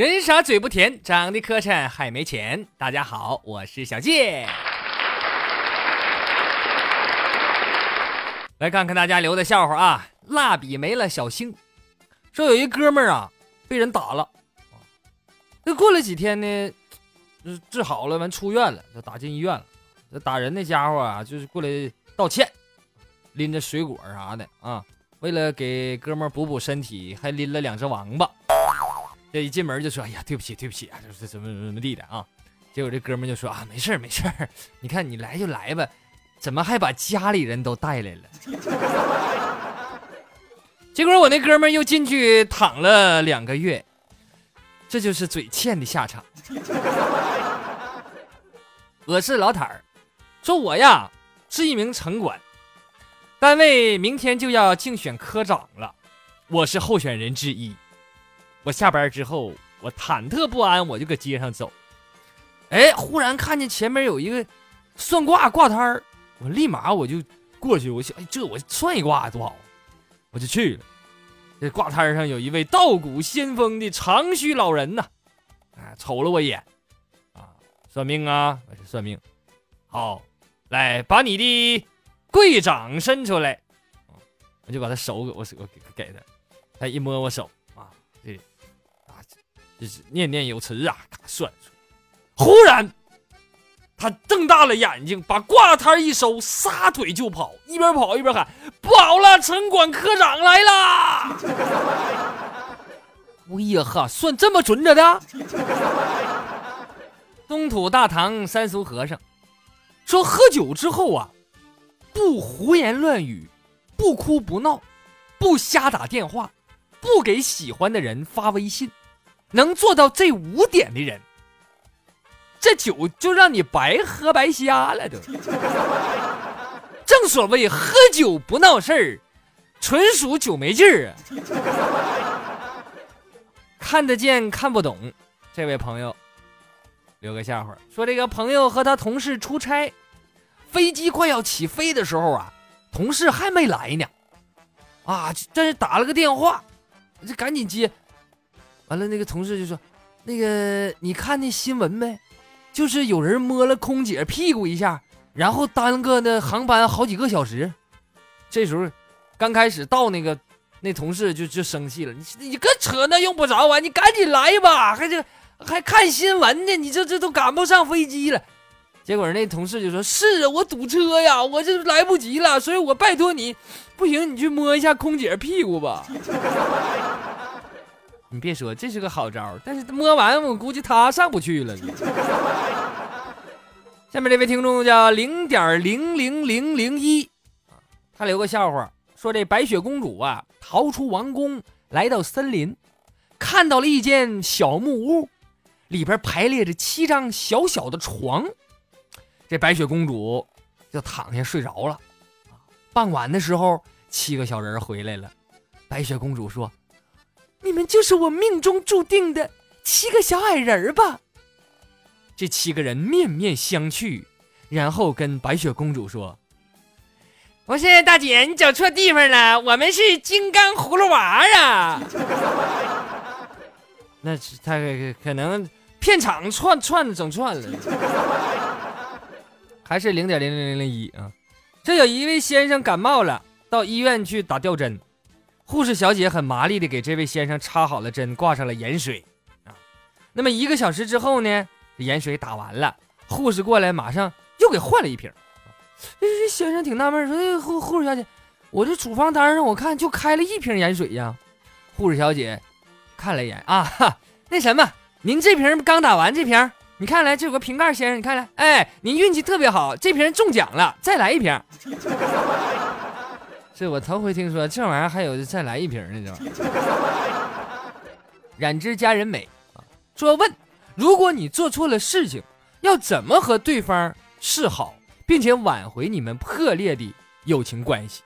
人傻嘴不甜，长得磕碜还没钱。大家好，我是小健。来看看大家留的笑话啊！蜡笔没了，小星说有一哥们儿啊被人打了，那过了几天呢，治好了，完出院了，就打进医院了。这打人那家伙啊，就是过来道歉，拎着水果啥的啊，为了给哥们儿补补身体，还拎了两只王八。这一进门就说：“哎呀，对不起，对不起啊，这是怎么怎么地的啊？”结果这哥们就说：“啊，没事没事你看你来就来吧，怎么还把家里人都带来了？” 结果我那哥们又进去躺了两个月，这就是嘴欠的下场。我是老坦儿，说我呀是一名城管，单位明天就要竞选科长了，我是候选人之一。我下班之后，我忐忑不安，我就搁街上走。哎，忽然看见前面有一个算卦挂摊儿，我立马我就过去，我想，哎，这我算一卦多好，我就去了。这挂摊上有一位道骨仙风的长须老人呐，啊，瞅了我一眼，啊，算命啊，我是算命。好，来把你的贵掌伸出来，我就把他手给我我给给他，他一摸我手。这是念念有词啊，算出。忽然，他瞪大了眼睛，把挂摊一收，撒腿就跑，一边跑一边喊：“不好了，城管科长来啦！” 哎呀哈，算这么准着的？东土大唐三俗和尚说：喝酒之后啊，不胡言乱语，不哭不闹，不瞎打电话，不给喜欢的人发微信。能做到这五点的人，这酒就让你白喝白瞎了都。正所谓喝酒不闹事儿，纯属酒没劲儿啊。看得见看不懂，这位朋友留个笑话，说这个朋友和他同事出差，飞机快要起飞的时候啊，同事还没来呢，啊，这是打了个电话，这赶紧接。完了，那个同事就说：“那个，你看那新闻没？就是有人摸了空姐屁股一下，然后耽搁那航班好几个小时。这时候，刚开始到那个那同事就就生气了：你你跟扯那用不着啊！你赶紧来吧，还这还看新闻呢？你这这都赶不上飞机了。结果那同事就说：是啊，我堵车呀，我这来不及了，所以我拜托你，不行，你去摸一下空姐屁股吧。”你别说，这是个好招但是摸完我估计他上不去了。下面这位听众叫零点零零零零一他留个笑话，说这白雪公主啊逃出王宫，来到森林，看到了一间小木屋，里边排列着七张小小的床，这白雪公主就躺下睡着了。傍晚的时候，七个小人回来了，白雪公主说。你们就是我命中注定的七个小矮人儿吧？这七个人面面相觑，然后跟白雪公主说：“不是大姐，你找错地方了，我们是金刚葫芦娃啊！” 那是他可能片场串串整串了，还是零点零零零零一啊？这有一位先生感冒了，到医院去打吊针。护士小姐很麻利的给这位先生插好了针，挂上了盐水，啊，那么一个小时之后呢，盐水打完了，护士过来马上又给换了一瓶。这这先生挺纳闷，说护护士小姐，我这处方单上我看就开了一瓶盐水呀。护士小姐看了一眼，啊哈，那什么，您这瓶刚打完这瓶，你看来这有个瓶盖，先生，你看来，哎，您运气特别好，这瓶中奖了，再来一瓶。这我头回听说，这玩意儿还有再来一瓶呢，这玩意儿。染指佳人美啊，说问，如果你做错了事情，要怎么和对方示好，并且挽回你们破裂的友情关系？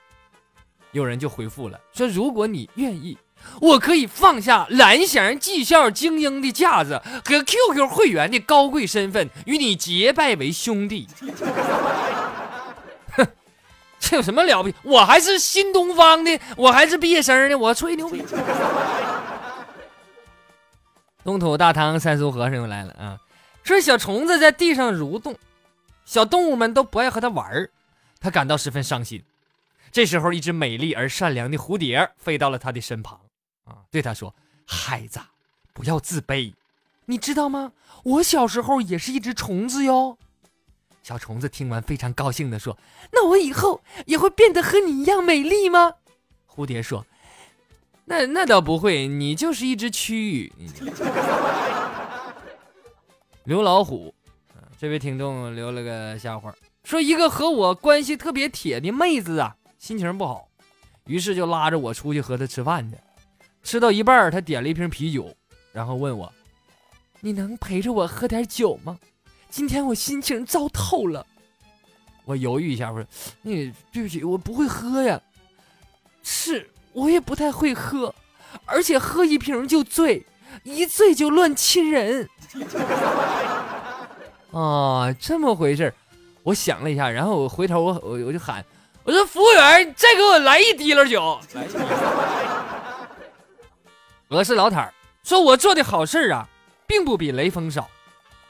有人就回复了，说如果你愿意，我可以放下蓝翔技校精英的架子和 QQ 会员的高贵身份，与你结拜为兄弟。这有什么了不起？我还是新东方的，我还是毕业生呢，我吹牛逼。东土大唐三苏和尚又来了啊！说小虫子在地上蠕动，小动物们都不爱和它玩儿，他感到十分伤心。这时候，一只美丽而善良的蝴蝶飞到了它的身旁，啊，对它说：“孩子，不要自卑，你知道吗？我小时候也是一只虫子哟。”小虫子听完非常高兴地说：“那我以后也会变得和你一样美丽吗？”蝴蝶说：“那那倒不会，你就是一只蛆。”刘老虎，这位听众留了个笑话，说一个和我关系特别铁的妹子啊，心情不好，于是就拉着我出去和她吃饭去。吃到一半，她点了一瓶啤酒，然后问我：“你能陪着我喝点酒吗？今天我心情糟透了。”我犹豫一下，我说：“那对不起，我不会喝呀。是我也不太会喝，而且喝一瓶就醉，一醉就乱亲人。”啊，这么回事我想了一下，然后我回头我我我就喊，我说服务员，再给我来一滴了酒。我是老坦说我做的好事啊，并不比雷锋少，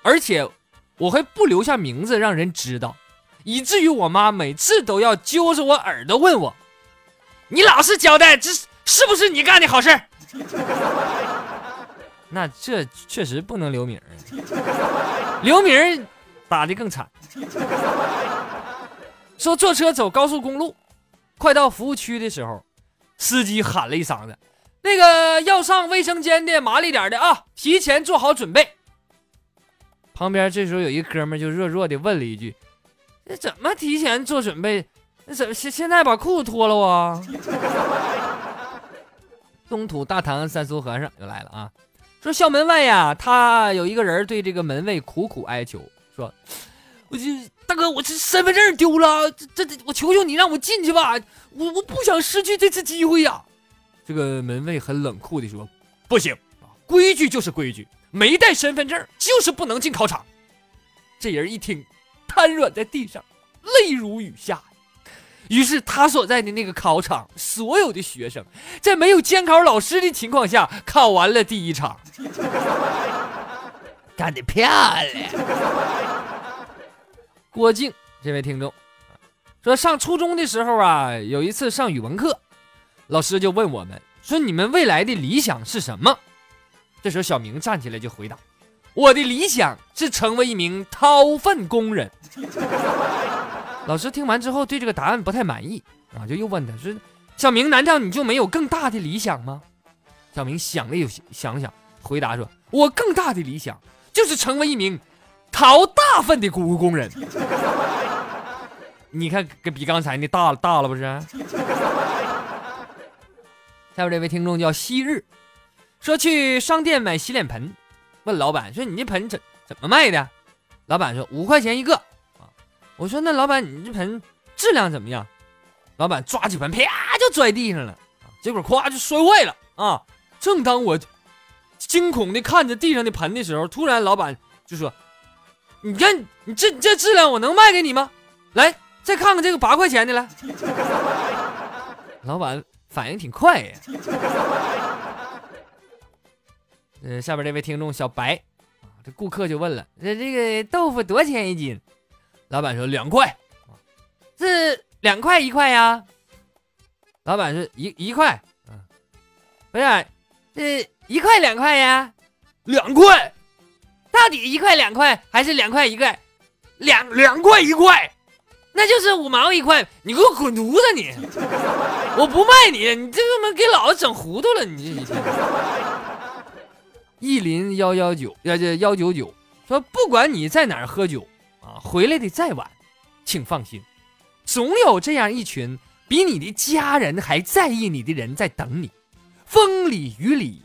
而且我会不留下名字让人知道，以至于我妈每次都要揪着我耳朵问我，你老实交代，这是不是你干的好事？那这确实不能留名留名打的更惨。说坐车走高速公路，快到服务区的时候，司机喊了一嗓子：“那个要上卫生间的，麻利点的啊，提前做好准备。”旁边这时候有一哥们就弱弱的问了一句：“那怎么提前做准备？那怎么现现在把裤子脱了啊？” 东土大唐三苏和尚又来了啊！说校门外呀，他有一个人对这个门卫苦苦哀求，说：“我这大哥，我这身份证丢了，这这我求求你让我进去吧，我我不想失去这次机会呀。”这个门卫很冷酷的说：“不行，规矩就是规矩，没带身份证就是不能进考场。”这人一听，瘫软在地上，泪如雨下。于是他所在的那个考场，所有的学生在没有监考老师的情况下考完了第一场，干得漂亮！郭靖这位听众说，上初中的时候啊，有一次上语文课，老师就问我们说：“你们未来的理想是什么？”这时候小明站起来就回答：“我的理想是成为一名掏粪工人。”老师听完之后对这个答案不太满意啊，就又问他说：“小明，难道你就没有更大的理想吗？”小明想了又想想，回答说：“我更大的理想就是成为一名掏大粪的工工人。你看，比刚才那大了大了不是？”下面这位听众叫昔日，说去商店买洗脸盆，问老板说：“你这盆怎怎么卖的？”老板说：“五块钱一个。”啊我说：“那老板，你这盆质量怎么样？”老板抓起盆，啪就摔地上了，结果咵就摔坏了啊！正当我惊恐的看着地上的盆的时候，突然老板就说：“你看，你这这质量，我能卖给你吗？来，再看看这个八块钱的来。”老板反应挺快呀。呃，下边这位听众小白啊，这顾客就问了：“这这个豆腐多少钱一斤？”老板说两块，是两块一块呀。老板是一一块，嗯，不是，这一块两块呀，两块，到底一块两块还是两块一块？两两块一块，那就是五毛一块。你给我滚犊子你！我不卖你，你这他妈给老子整糊涂了！你这一天。意林幺幺九要这幺九九说，不管你在哪儿喝酒。啊，回来的再晚，请放心，总有这样一群比你的家人还在意你的人在等你，风里雨里，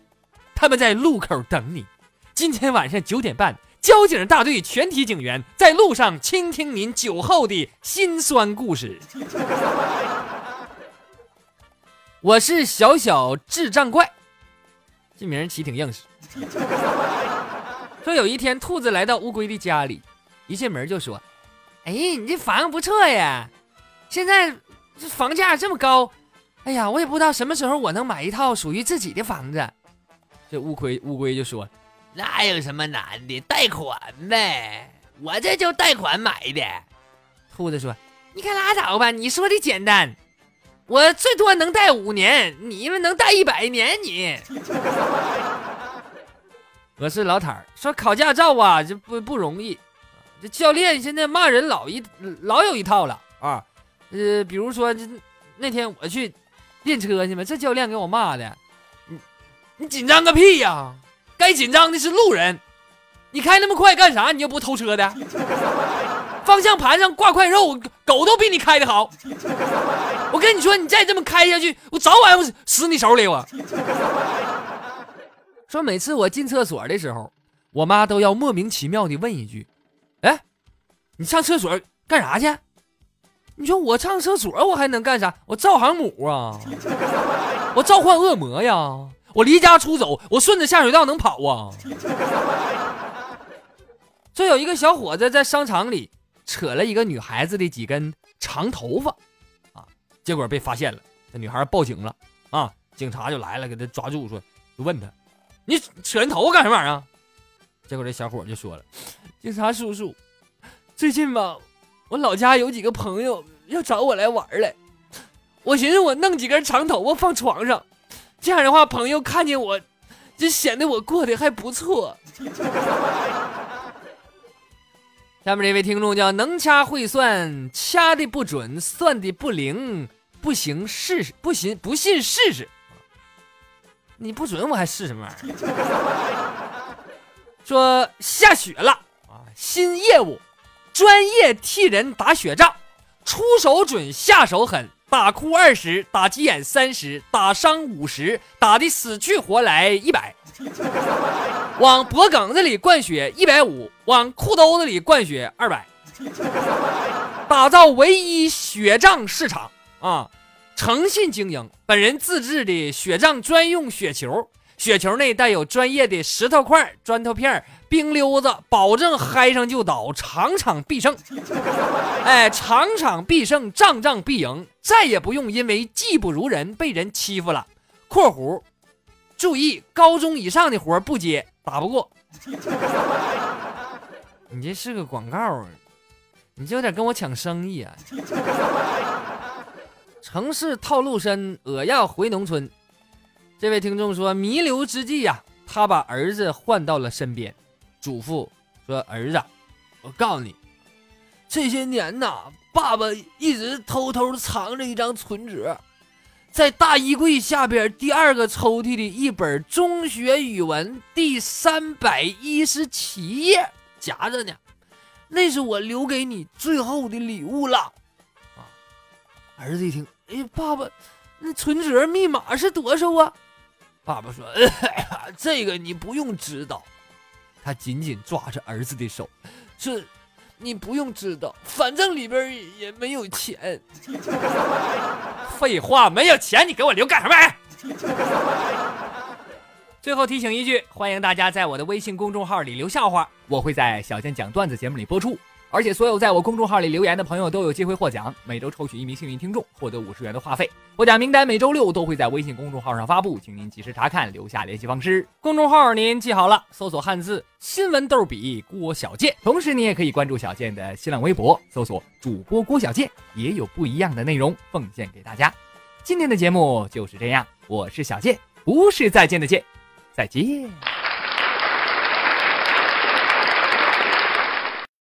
他们在路口等你。今天晚上九点半，交警大队全体警员在路上倾听您酒后的辛酸故事。我是小小智障怪，这名起挺硬实。说有一天，兔子来到乌龟的家里。一进门就说：“哎，你这房子不错呀，现在这房价这么高，哎呀，我也不知道什么时候我能买一套属于自己的房子。”这乌龟乌龟就说：“哪有什么难的？贷款呗，我这就贷款买的。兔子说：“你可拉倒吧，你说的简单，我最多能贷五年，你们能贷一百年？你。” 我是老坦儿，说考驾照啊，这不不容易。这教练现在骂人老一老有一套了啊。呃，比如说这那天我去练车去嘛，这教练给我骂的，你你紧张个屁呀！该紧张的是路人，你开那么快干啥？你又不偷车的，方向盘上挂块肉，狗都比你开的好。我跟你说，你再这么开下去，我早晚我死你手里我。说每次我进厕所的时候，我妈都要莫名其妙的问一句：“哎，你上厕所干啥去？”你说我上厕所我还能干啥？我造航母啊，我召唤恶魔呀，我离家出走，我顺着下水道能跑啊。这有一个小伙子在商场里扯了一个女孩子的几根长头发，啊，结果被发现了，那女孩报警了啊，警察就来了，给他抓住，说就问他。你扯人头发干什么玩意儿？结果这小伙就说了：“警察叔叔，最近吧，我老家有几个朋友要找我来玩来，我寻思我弄几根长头发放床上，这样的话朋友看见我，就显得我过得还不错。”下面这位听众叫能掐会算，掐的不准，算的不灵，不行试试，不行不信试试。你不准我还是什么玩意儿？说下雪了啊，新业务，专业替人打雪仗，出手准，下手狠，打哭二十，打急眼三十，打伤五十，打的死去活来一百，往脖梗子里灌血一百五，往裤兜子里灌血二百，打造唯一雪仗市场啊！诚信经营，本人自制的雪仗专用雪球，雪球内带有专业的石头块、砖头片、冰溜子，保证嗨上就倒，场场必胜。哎，场场必胜，仗仗必赢，再也不用因为技不如人被人欺负了。（括弧）注意，高中以上的活不接，打不过。你这是个广告啊？你这有点跟我抢生意啊？城市套路深，我要回农村。这位听众说，弥留之际呀，他把儿子唤到了身边，嘱咐说：“儿子，我告诉你，这些年呐，爸爸一直偷偷藏着一张存折，在大衣柜下边第二个抽屉的一本中学语文第三百一十七页夹着呢，那是我留给你最后的礼物了。”啊儿子一听，哎，爸爸，那存折密码是多少啊？爸爸说：“ 这个你不用知道。”他紧紧抓着儿子的手，这你不用知道，反正里边也没有钱。废话，没有钱你给我留干什么？最后提醒一句，欢迎大家在我的微信公众号里留笑话，我会在小健讲段子节目里播出。而且所有在我公众号里留言的朋友都有机会获奖，每周抽取一名幸运听众，获得五十元的话费。获奖名单每周六都会在微信公众号上发布，请您及时查看，留下联系方式。公众号您记好了，搜索汉字新闻逗比郭小贱。同时，你也可以关注小贱的新浪微博，搜索主播郭小贱，也有不一样的内容奉献给大家。今天的节目就是这样，我是小贱，不是再见的见，再见。